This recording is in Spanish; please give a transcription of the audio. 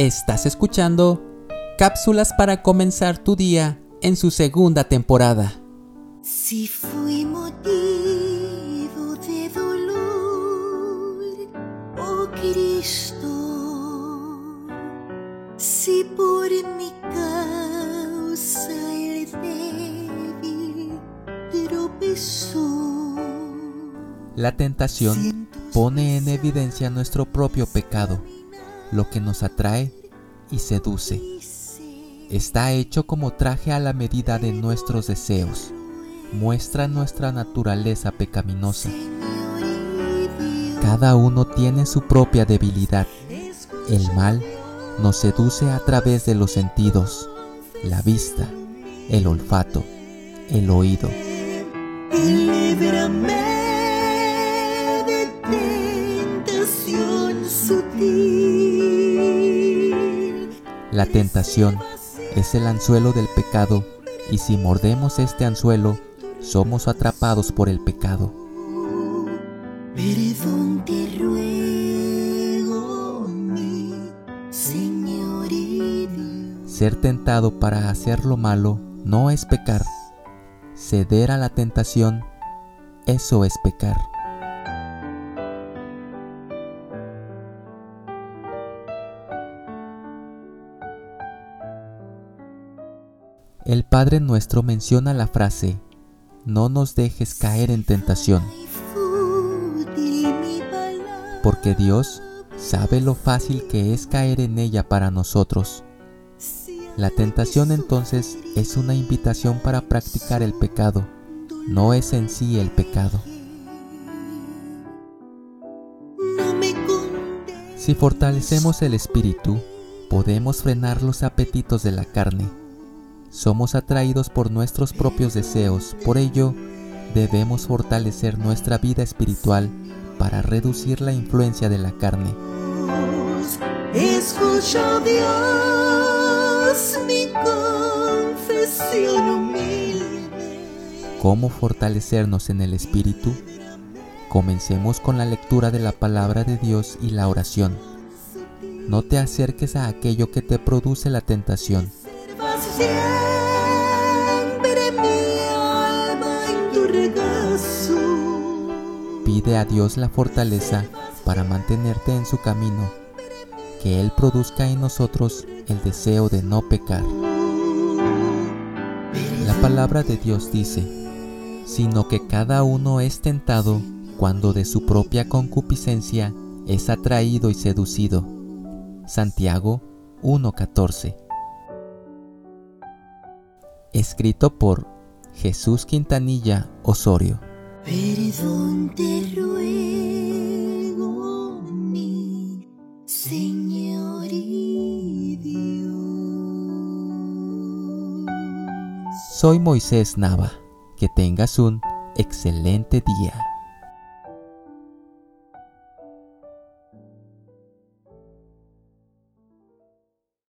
Estás escuchando cápsulas para comenzar tu día en su segunda temporada. Si fui motivo de dolor, oh Cristo, si por mi causa el débil tropezó. La tentación pone en evidencia nuestro propio pecado lo que nos atrae y seduce. Está hecho como traje a la medida de nuestros deseos. Muestra nuestra naturaleza pecaminosa. Cada uno tiene su propia debilidad. El mal nos seduce a través de los sentidos, la vista, el olfato, el oído. La tentación es el anzuelo del pecado y si mordemos este anzuelo, somos atrapados por el pecado. Ser tentado para hacer lo malo no es pecar. Ceder a la tentación, eso es pecar. El Padre nuestro menciona la frase, no nos dejes caer en tentación, porque Dios sabe lo fácil que es caer en ella para nosotros. La tentación entonces es una invitación para practicar el pecado, no es en sí el pecado. Si fortalecemos el espíritu, podemos frenar los apetitos de la carne somos atraídos por nuestros propios deseos, por ello debemos fortalecer nuestra vida espiritual para reducir la influencia de la carne. Escucha Dios mi confesión ¿Cómo fortalecernos en el espíritu? Comencemos con la lectura de la palabra de Dios y la oración. No te acerques a aquello que te produce la tentación Pide a Dios la fortaleza para mantenerte en su camino, que Él produzca en nosotros el deseo de no pecar. La palabra de Dios dice, sino que cada uno es tentado cuando de su propia concupiscencia es atraído y seducido. Santiago 1.14 Escrito por Jesús Quintanilla Osorio. Perdón te ruego, mi Señor y Dios. Soy Moisés Nava. Que tengas un excelente día.